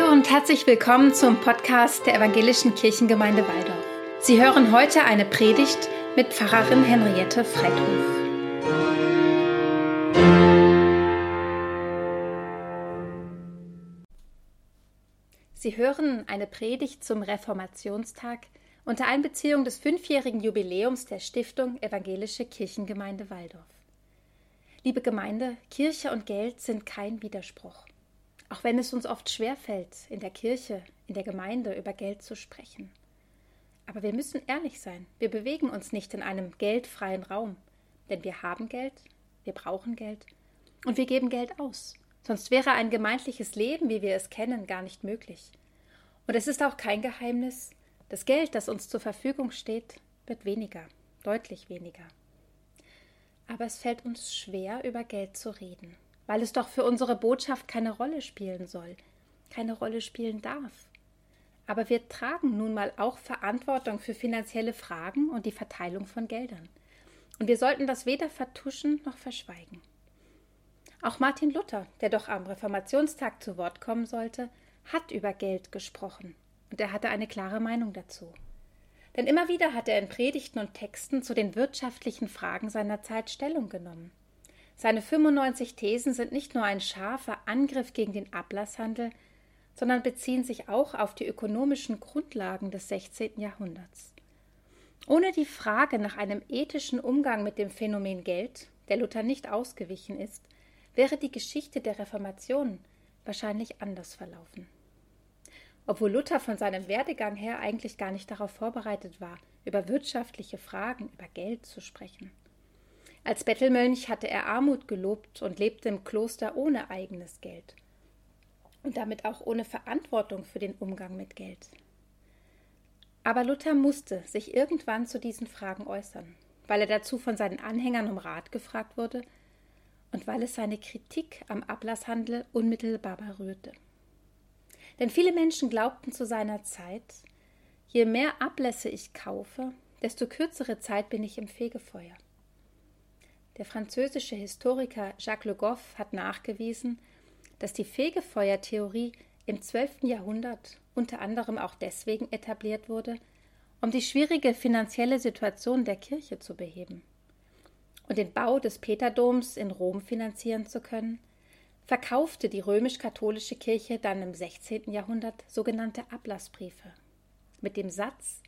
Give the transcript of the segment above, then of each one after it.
Hallo und herzlich willkommen zum Podcast der Evangelischen Kirchengemeinde Waldorf. Sie hören heute eine Predigt mit Pfarrerin Henriette Freithof. Sie hören eine Predigt zum Reformationstag unter Einbeziehung des fünfjährigen Jubiläums der Stiftung Evangelische Kirchengemeinde Waldorf. Liebe Gemeinde, Kirche und Geld sind kein Widerspruch. Auch wenn es uns oft schwerfällt, in der Kirche, in der Gemeinde über Geld zu sprechen. Aber wir müssen ehrlich sein. Wir bewegen uns nicht in einem geldfreien Raum. Denn wir haben Geld, wir brauchen Geld und wir geben Geld aus. Sonst wäre ein gemeindliches Leben, wie wir es kennen, gar nicht möglich. Und es ist auch kein Geheimnis, das Geld, das uns zur Verfügung steht, wird weniger, deutlich weniger. Aber es fällt uns schwer, über Geld zu reden weil es doch für unsere Botschaft keine Rolle spielen soll, keine Rolle spielen darf. Aber wir tragen nun mal auch Verantwortung für finanzielle Fragen und die Verteilung von Geldern. Und wir sollten das weder vertuschen noch verschweigen. Auch Martin Luther, der doch am Reformationstag zu Wort kommen sollte, hat über Geld gesprochen. Und er hatte eine klare Meinung dazu. Denn immer wieder hat er in Predigten und Texten zu den wirtschaftlichen Fragen seiner Zeit Stellung genommen. Seine 95 Thesen sind nicht nur ein scharfer Angriff gegen den Ablasshandel, sondern beziehen sich auch auf die ökonomischen Grundlagen des 16. Jahrhunderts. Ohne die Frage nach einem ethischen Umgang mit dem Phänomen Geld, der Luther nicht ausgewichen ist, wäre die Geschichte der Reformation wahrscheinlich anders verlaufen. Obwohl Luther von seinem Werdegang her eigentlich gar nicht darauf vorbereitet war, über wirtschaftliche Fragen, über Geld zu sprechen. Als Bettelmönch hatte er Armut gelobt und lebte im Kloster ohne eigenes Geld und damit auch ohne Verantwortung für den Umgang mit Geld. Aber Luther musste sich irgendwann zu diesen Fragen äußern, weil er dazu von seinen Anhängern um Rat gefragt wurde und weil es seine Kritik am Ablasshandel unmittelbar berührte. Denn viele Menschen glaubten zu seiner Zeit, je mehr Ablässe ich kaufe, desto kürzere Zeit bin ich im Fegefeuer. Der französische Historiker Jacques Le Goff hat nachgewiesen, dass die Fegefeuertheorie im 12. Jahrhundert unter anderem auch deswegen etabliert wurde, um die schwierige finanzielle Situation der Kirche zu beheben. Und den Bau des Peterdoms in Rom finanzieren zu können, verkaufte die römisch-katholische Kirche dann im 16. Jahrhundert sogenannte Ablassbriefe mit dem Satz,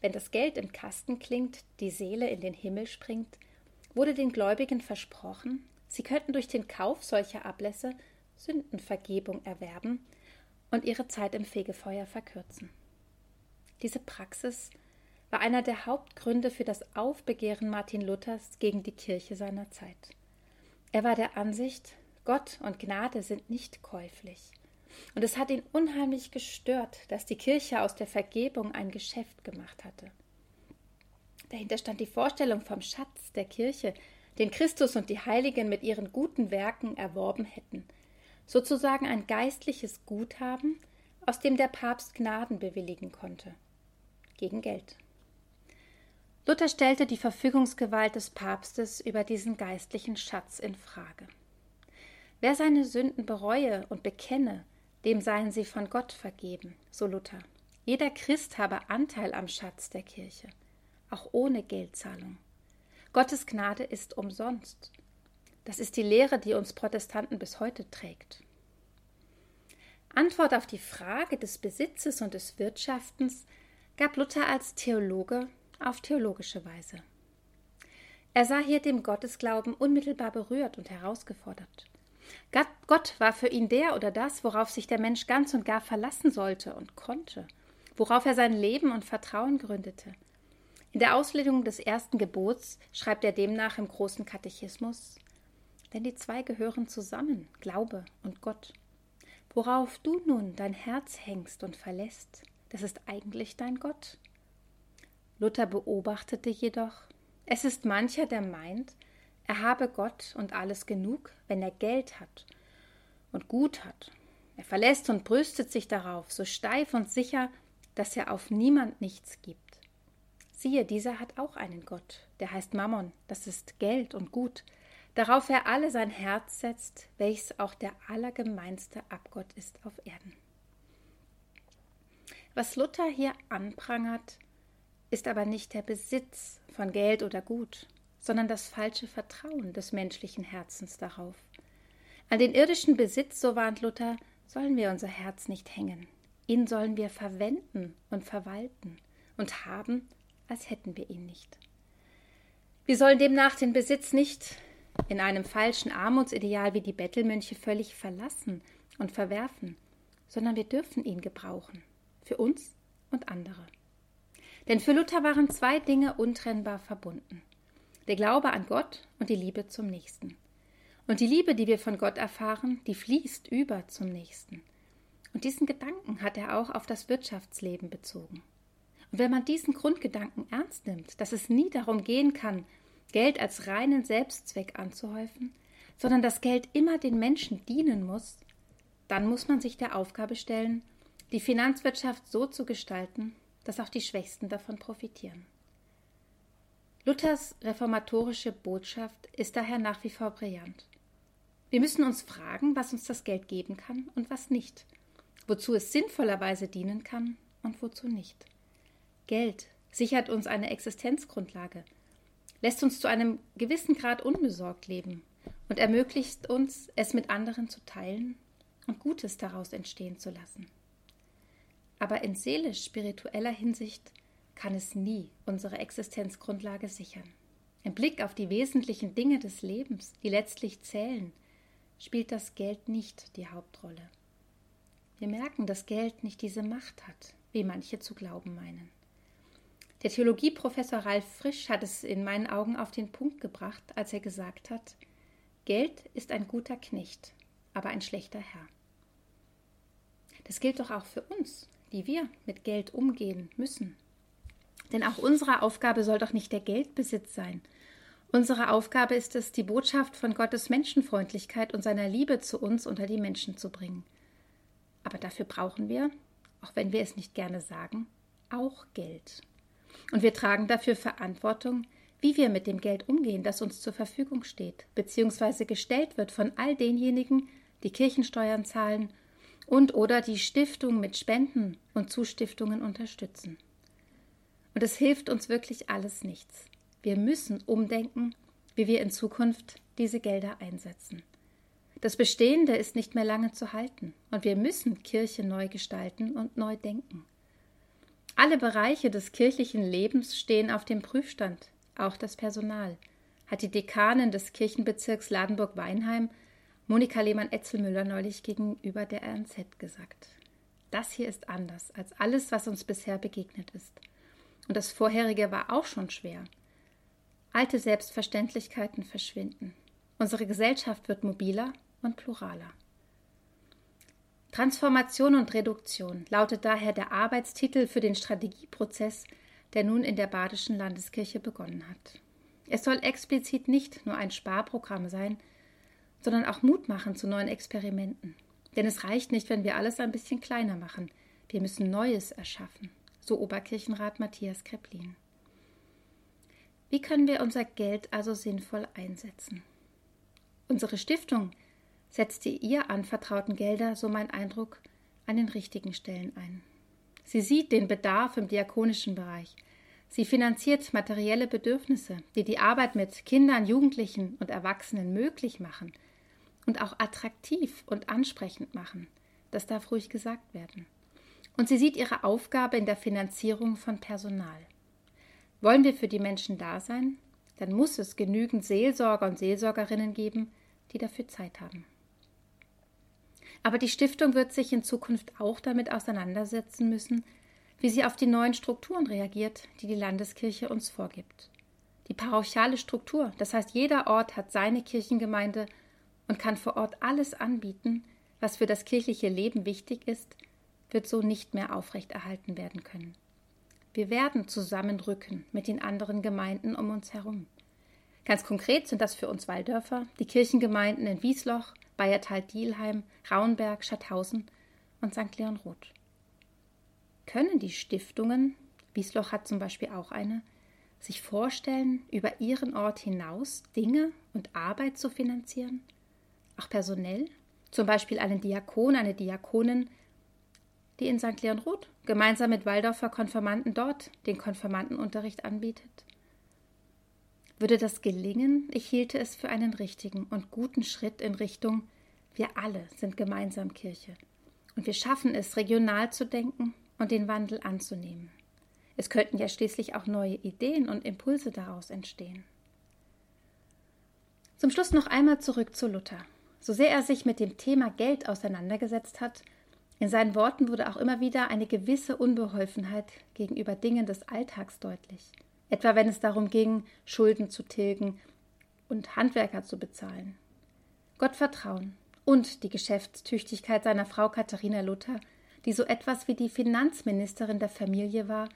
wenn das Geld im Kasten klingt, die Seele in den Himmel springt, wurde den Gläubigen versprochen, sie könnten durch den Kauf solcher Ablässe Sündenvergebung erwerben und ihre Zeit im Fegefeuer verkürzen. Diese Praxis war einer der Hauptgründe für das Aufbegehren Martin Luthers gegen die Kirche seiner Zeit. Er war der Ansicht, Gott und Gnade sind nicht käuflich. Und es hat ihn unheimlich gestört, dass die Kirche aus der Vergebung ein Geschäft gemacht hatte. Dahinter stand die Vorstellung vom Schatz der Kirche, den Christus und die Heiligen mit ihren guten Werken erworben hätten, sozusagen ein geistliches Guthaben, aus dem der Papst Gnaden bewilligen konnte, gegen Geld. Luther stellte die Verfügungsgewalt des Papstes über diesen geistlichen Schatz in Frage. Wer seine Sünden bereue und bekenne, dem seien sie von Gott vergeben, so Luther. Jeder Christ habe Anteil am Schatz der Kirche auch ohne Geldzahlung. Gottes Gnade ist umsonst. Das ist die Lehre, die uns Protestanten bis heute trägt. Antwort auf die Frage des Besitzes und des Wirtschaftens gab Luther als Theologe auf theologische Weise. Er sah hier dem Gottesglauben unmittelbar berührt und herausgefordert. Gott war für ihn der oder das, worauf sich der Mensch ganz und gar verlassen sollte und konnte, worauf er sein Leben und Vertrauen gründete, in der Auslegung des ersten Gebots schreibt er demnach im großen Katechismus Denn die zwei gehören zusammen, Glaube und Gott. Worauf du nun dein Herz hängst und verlässt, das ist eigentlich dein Gott. Luther beobachtete jedoch, es ist mancher, der meint, er habe Gott und alles genug, wenn er Geld hat und Gut hat. Er verlässt und brüstet sich darauf, so steif und sicher, dass er auf niemand nichts gibt. Siehe, dieser hat auch einen Gott, der heißt Mammon, das ist Geld und Gut, darauf er alle sein Herz setzt, welches auch der allergemeinste Abgott ist auf Erden. Was Luther hier anprangert, ist aber nicht der Besitz von Geld oder Gut, sondern das falsche Vertrauen des menschlichen Herzens darauf. An den irdischen Besitz, so warnt Luther, sollen wir unser Herz nicht hängen. Ihn sollen wir verwenden und verwalten und haben, als hätten wir ihn nicht. Wir sollen demnach den Besitz nicht in einem falschen Armutsideal wie die Bettelmönche völlig verlassen und verwerfen, sondern wir dürfen ihn gebrauchen, für uns und andere. Denn für Luther waren zwei Dinge untrennbar verbunden der Glaube an Gott und die Liebe zum Nächsten. Und die Liebe, die wir von Gott erfahren, die fließt über zum Nächsten. Und diesen Gedanken hat er auch auf das Wirtschaftsleben bezogen. Und wenn man diesen Grundgedanken ernst nimmt, dass es nie darum gehen kann, Geld als reinen Selbstzweck anzuhäufen, sondern dass Geld immer den Menschen dienen muss, dann muss man sich der Aufgabe stellen, die Finanzwirtschaft so zu gestalten, dass auch die Schwächsten davon profitieren. Luthers reformatorische Botschaft ist daher nach wie vor brillant. Wir müssen uns fragen, was uns das Geld geben kann und was nicht, wozu es sinnvollerweise dienen kann und wozu nicht. Geld sichert uns eine Existenzgrundlage, lässt uns zu einem gewissen Grad unbesorgt leben und ermöglicht uns, es mit anderen zu teilen und Gutes daraus entstehen zu lassen. Aber in seelisch-spiritueller Hinsicht kann es nie unsere Existenzgrundlage sichern. Im Blick auf die wesentlichen Dinge des Lebens, die letztlich zählen, spielt das Geld nicht die Hauptrolle. Wir merken, dass Geld nicht diese Macht hat, wie manche zu glauben meinen. Der Theologieprofessor Ralf Frisch hat es in meinen Augen auf den Punkt gebracht, als er gesagt hat, Geld ist ein guter Knecht, aber ein schlechter Herr. Das gilt doch auch für uns, die wir mit Geld umgehen müssen denn auch unsere Aufgabe soll doch nicht der Geldbesitz sein. Unsere Aufgabe ist es, die Botschaft von Gottes Menschenfreundlichkeit und seiner Liebe zu uns unter die Menschen zu bringen. Aber dafür brauchen wir, auch wenn wir es nicht gerne sagen, auch Geld. Und wir tragen dafür Verantwortung, wie wir mit dem Geld umgehen, das uns zur Verfügung steht, beziehungsweise gestellt wird von all denjenigen, die Kirchensteuern zahlen und oder die Stiftung mit Spenden und Zustiftungen unterstützen. Und es hilft uns wirklich alles nichts. Wir müssen umdenken, wie wir in Zukunft diese Gelder einsetzen. Das Bestehende ist nicht mehr lange zu halten und wir müssen Kirche neu gestalten und neu denken. Alle Bereiche des kirchlichen Lebens stehen auf dem Prüfstand, auch das Personal, hat die Dekanin des Kirchenbezirks Ladenburg-Weinheim, Monika Lehmann-Etzelmüller, neulich gegenüber der RNZ gesagt. Das hier ist anders als alles, was uns bisher begegnet ist. Und das vorherige war auch schon schwer. Alte Selbstverständlichkeiten verschwinden. Unsere Gesellschaft wird mobiler und pluraler. Transformation und Reduktion lautet daher der Arbeitstitel für den Strategieprozess, der nun in der Badischen Landeskirche begonnen hat. Es soll explizit nicht nur ein Sparprogramm sein, sondern auch Mut machen zu neuen Experimenten. Denn es reicht nicht, wenn wir alles ein bisschen kleiner machen. Wir müssen Neues erschaffen so Oberkirchenrat Matthias Kreplin. Wie können wir unser Geld also sinnvoll einsetzen? Unsere Stiftung setzt die ihr anvertrauten Gelder, so mein Eindruck, an den richtigen Stellen ein. Sie sieht den Bedarf im diakonischen Bereich. Sie finanziert materielle Bedürfnisse, die die Arbeit mit Kindern, Jugendlichen und Erwachsenen möglich machen und auch attraktiv und ansprechend machen. Das darf ruhig gesagt werden und sie sieht ihre Aufgabe in der Finanzierung von Personal. Wollen wir für die Menschen da sein, dann muss es genügend Seelsorger und Seelsorgerinnen geben, die dafür Zeit haben. Aber die Stiftung wird sich in Zukunft auch damit auseinandersetzen müssen, wie sie auf die neuen Strukturen reagiert, die die Landeskirche uns vorgibt. Die parochiale Struktur, das heißt jeder Ort hat seine Kirchengemeinde und kann vor Ort alles anbieten, was für das kirchliche Leben wichtig ist, wird so nicht mehr aufrechterhalten werden können. Wir werden zusammenrücken mit den anderen Gemeinden um uns herum. Ganz konkret sind das für uns Waldörfer die Kirchengemeinden in Wiesloch, Bayertal-Dielheim, Rauenberg, Schatthausen und St. Leon Roth. Können die Stiftungen, Wiesloch hat zum Beispiel auch eine, sich vorstellen, über ihren Ort hinaus Dinge und Arbeit zu finanzieren? Auch personell? Zum Beispiel einen Diakon, eine Diakonin, die in St. Leon Roth gemeinsam mit Waldorfer Konfirmanden dort den Konfirmandenunterricht anbietet? Würde das gelingen, ich hielte es für einen richtigen und guten Schritt in Richtung wir alle sind gemeinsam Kirche und wir schaffen es, regional zu denken und den Wandel anzunehmen. Es könnten ja schließlich auch neue Ideen und Impulse daraus entstehen. Zum Schluss noch einmal zurück zu Luther. So sehr er sich mit dem Thema Geld auseinandergesetzt hat, in seinen Worten wurde auch immer wieder eine gewisse Unbeholfenheit gegenüber Dingen des Alltags deutlich. Etwa wenn es darum ging, Schulden zu tilgen und Handwerker zu bezahlen. Gott vertrauen und die Geschäftstüchtigkeit seiner Frau Katharina Luther, die so etwas wie die Finanzministerin der Familie war,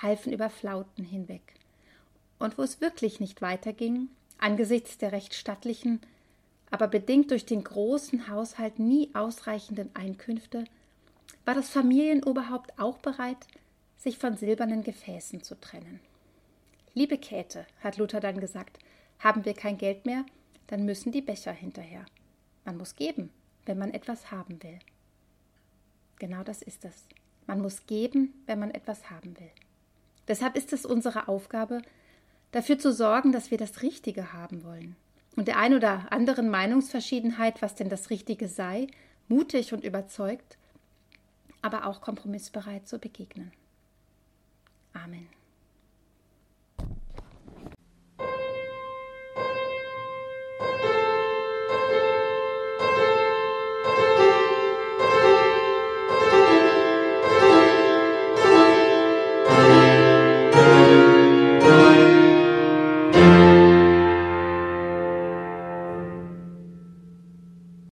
halfen über Flauten hinweg. Und wo es wirklich nicht weiterging, angesichts der recht stattlichen, aber bedingt durch den großen Haushalt nie ausreichenden Einkünfte, war das Familienoberhaupt auch bereit, sich von silbernen Gefäßen zu trennen. Liebe Käthe, hat Luther dann gesagt, haben wir kein Geld mehr, dann müssen die Becher hinterher. Man muss geben, wenn man etwas haben will. Genau das ist es. Man muss geben, wenn man etwas haben will. Deshalb ist es unsere Aufgabe, dafür zu sorgen, dass wir das Richtige haben wollen. Und der ein oder anderen Meinungsverschiedenheit, was denn das Richtige sei, mutig und überzeugt, aber auch kompromissbereit zu begegnen. Amen.